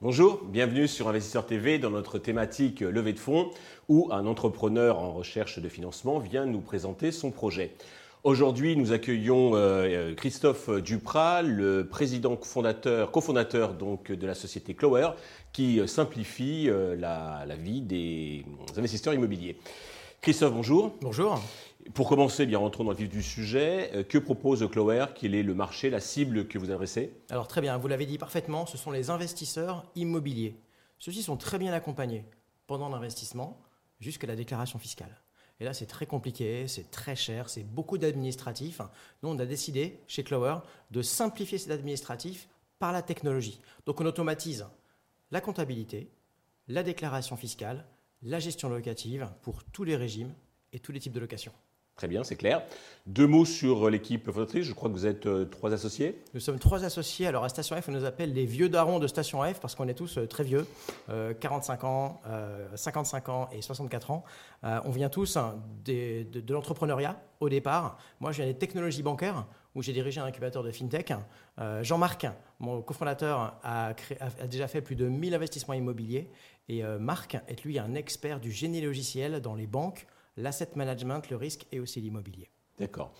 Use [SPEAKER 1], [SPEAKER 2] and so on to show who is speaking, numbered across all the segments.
[SPEAKER 1] Bonjour, bienvenue sur Investisseur TV dans notre thématique levée de fonds où un entrepreneur en recherche de financement vient nous présenter son projet. Aujourd'hui, nous accueillons euh, Christophe Duprat, le président fondateur, cofondateur donc de la société Clower, qui simplifie euh, la vie des investisseurs immobiliers. Christophe, bonjour.
[SPEAKER 2] Bonjour.
[SPEAKER 1] Pour commencer, bien rentrons dans le vif du sujet. Euh, que propose Clower Quel est le marché, la cible que vous adressez?
[SPEAKER 2] Alors très bien, vous l'avez dit parfaitement, ce sont les investisseurs immobiliers. Ceux-ci sont très bien accompagnés pendant l'investissement jusqu'à la déclaration fiscale. Et là, c'est très compliqué, c'est très cher, c'est beaucoup d'administratifs. Nous, on a décidé chez Clower de simplifier cet administratif par la technologie. Donc on automatise la comptabilité, la déclaration fiscale, la gestion locative pour tous les régimes et tous les types de locations.
[SPEAKER 1] Très bien, c'est clair. Deux mots sur l'équipe fondatrice. Je crois que vous êtes euh, trois associés.
[SPEAKER 2] Nous sommes trois associés. Alors à Station F, on nous appelle les vieux darons de Station F parce qu'on est tous euh, très vieux, 45 euh, ans, 55 ans et 64 ans. on vient tous hein, de, l'entrepreneuriat au départ. Moi, je viens des technologies bancaires où j'ai dirigé un incubateur de fintech. Jean-Marc, mon cofondateur, a, déjà fait plus de 1000 investissements immobiliers. Et Marc est lui un expert du génie logiciel dans les banques l'asset management, le risque et aussi l'immobilier.
[SPEAKER 1] D'accord.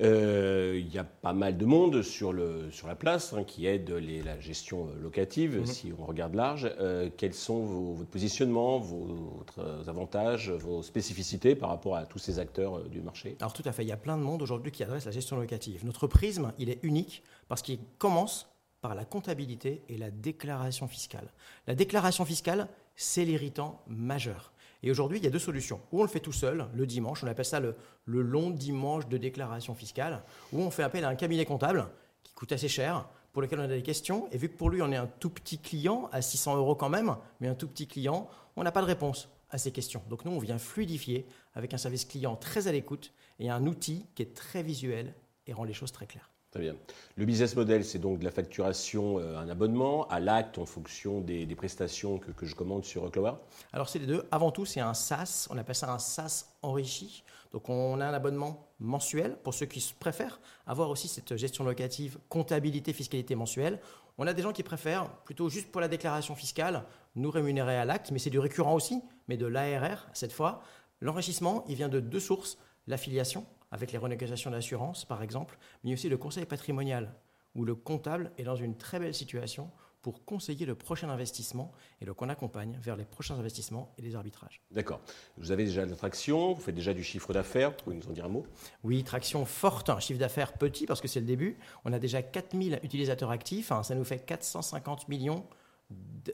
[SPEAKER 1] Euh, il y a pas mal de monde sur, le, sur la place hein, qui aide les, la gestion locative, mhm. si on regarde large. Euh, quels sont vos, votre positionnement, vos, avantages, vos spécificités par rapport à tous ces acteurs euh, du marché?
[SPEAKER 2] Alors tout à fait, il y a plein de monde aujourd'hui qui adresse la gestion locative. Notre prisme, il est unique parce qu'il commence par la comptabilité et la déclaration fiscale. La déclaration fiscale, c'est l'irritant majeur. Et aujourd'hui, il y a deux solutions. Ou on le fait tout seul, le dimanche, on appelle ça le, long dimanche de déclaration fiscale, ou on fait appel à un cabinet comptable qui coûte assez cher, pour lequel on a des questions. Et vu que pour lui, on est un tout petit client, à 600 euros quand même, mais un tout petit client, on n'a pas de réponse à ces questions. Donc nous, on vient fluidifier avec un service client très à l'écoute et un outil qui est très visuel et rend les choses très claires.
[SPEAKER 1] Très bien. Le business model, c'est donc de la facturation, euh, un abonnement, à l'acte en fonction des, prestations que, je commande sur Clover
[SPEAKER 2] Alors, c'est les deux. Avant tout, c'est un SaaS. On appelle ça un SaaS enrichi. Donc, on a un abonnement mensuel pour ceux qui préfèrent avoir aussi cette gestion locative, comptabilité, fiscalité mensuelle. On a des gens qui préfèrent plutôt juste pour la déclaration fiscale nous rémunérer à l'acte, mais c'est du récurrent aussi, mais de l'ARR cette fois. L'enrichissement, il vient de deux sources l'affiliation avec les renégociations d'assurance, par exemple, mais aussi le conseil patrimonial, où le comptable est dans une très belle situation pour conseiller le prochain investissement et le qu'on accompagne vers les prochains investissements et les arbitrages.
[SPEAKER 1] D'accord. Vous avez déjà de la traction, vous faites déjà du chiffre d'affaires, vous pouvez nous en dire un mot?
[SPEAKER 2] Oui, traction forte, un chiffre d'affaires petit parce que c'est le début. On a déjà 4000 utilisateurs actifs, hein, ça nous fait 450 millions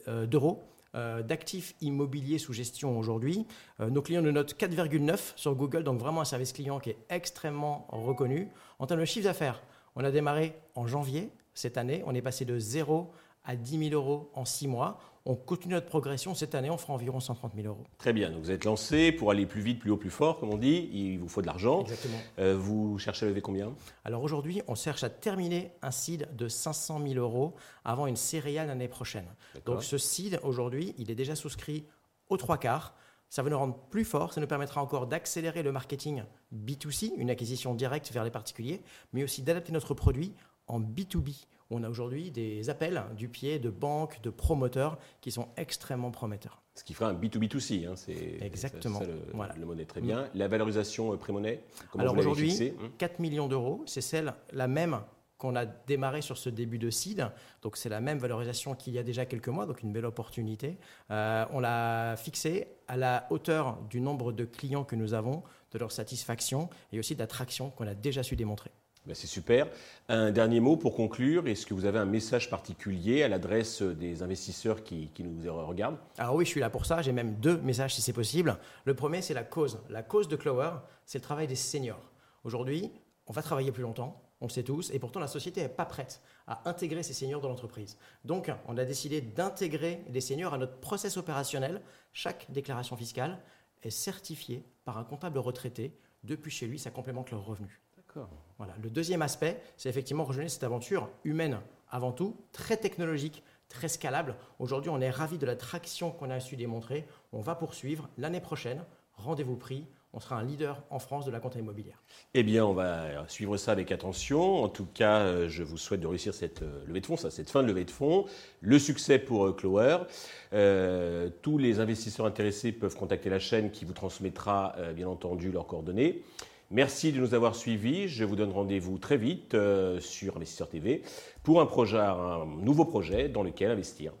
[SPEAKER 2] euh, d'euros euh, d'actifs immobiliers sous gestion aujourd'hui. Euh, nos clients nous notent 4,9 sur Google, donc vraiment un service client qui est extrêmement reconnu. En termes de chiffre d'affaires, on a démarré en janvier cette année, on est passé de 0 à 10 000 euros en 6 mois. On continue notre progression. Cette année, on fera environ 130 000 euros.
[SPEAKER 1] Très bien. Donc vous êtes lancé pour aller plus vite, plus haut, plus fort, comme on dit. Il vous faut de l'argent.
[SPEAKER 2] Exactement.
[SPEAKER 1] Euh, vous cherchez à lever combien?
[SPEAKER 2] Alors aujourd'hui, on cherche à terminer un seed de 500 000 euros avant une céréale l'année prochaine. Donc ce seed, aujourd'hui, il est déjà souscrit aux trois quarts. Ça va nous rendre plus fort, ça nous permettra encore d'accélérer le marketing B2C, une acquisition directe vers les particuliers, mais aussi d'adapter notre produit en B2B on a aujourd'hui des appels du pied de banques, de promoteurs qui sont extrêmement prometteurs.
[SPEAKER 1] Ce qui fera un B2B2C. Hein,
[SPEAKER 2] c'est Exactement.
[SPEAKER 1] le, voilà. le monnaie très bien. La valorisation euh, pré-monnaie
[SPEAKER 2] Alors aujourd'hui, 4 hein millions d'euros, c'est celle la même qu'on a démarré sur ce début de seed. Donc c'est la même valorisation qu'il y a déjà quelques mois, donc une belle opportunité. Euh, on l'a fixée à la hauteur du nombre de clients que nous avons, de leur satisfaction et aussi d'attraction qu'on a déjà su démontrer.
[SPEAKER 1] Ben, c'est super. Un dernier mot pour conclure. Est-ce que vous avez un message particulier à l'adresse des investisseurs qui, nous regardent?
[SPEAKER 2] Alors oui, je suis là pour ça. J'ai même deux messages si c'est possible. Le premier, c'est la cause. La cause de Clover, c'est le travail des seniors. Aujourd'hui, on va travailler plus longtemps, on le sait tous, et pourtant la société n'est pas prête à intégrer ces seniors dans l'entreprise. Donc, on a décidé d'intégrer les seniors à notre process opérationnel. Chaque déclaration fiscale est certifiée par un comptable retraité. Depuis chez lui, ça complémente leurs revenus. Voilà. Le deuxième aspect, c'est effectivement rejoindre cette aventure humaine avant tout, très technologique, très scalable. Aujourd'hui, on est ravi de la traction qu'on a su démontrer. On va poursuivre l'année prochaine. Rendez-vous pris. on sera un leader en France de la compta immobilière.
[SPEAKER 1] Eh bien, on va suivre ça avec attention. En tout cas, euh, je vous souhaite de réussir cette euh, levée de fonds, cette fin de levée de fonds, le succès pour euh, Clower. tous les investisseurs intéressés peuvent contacter la chaîne qui vous transmettra, bien entendu, leurs coordonnées. Merci de nous avoir suivis. Je vous donne rendez-vous très vite sur Investisseur TV pour un, projet, un nouveau projet dans lequel investir.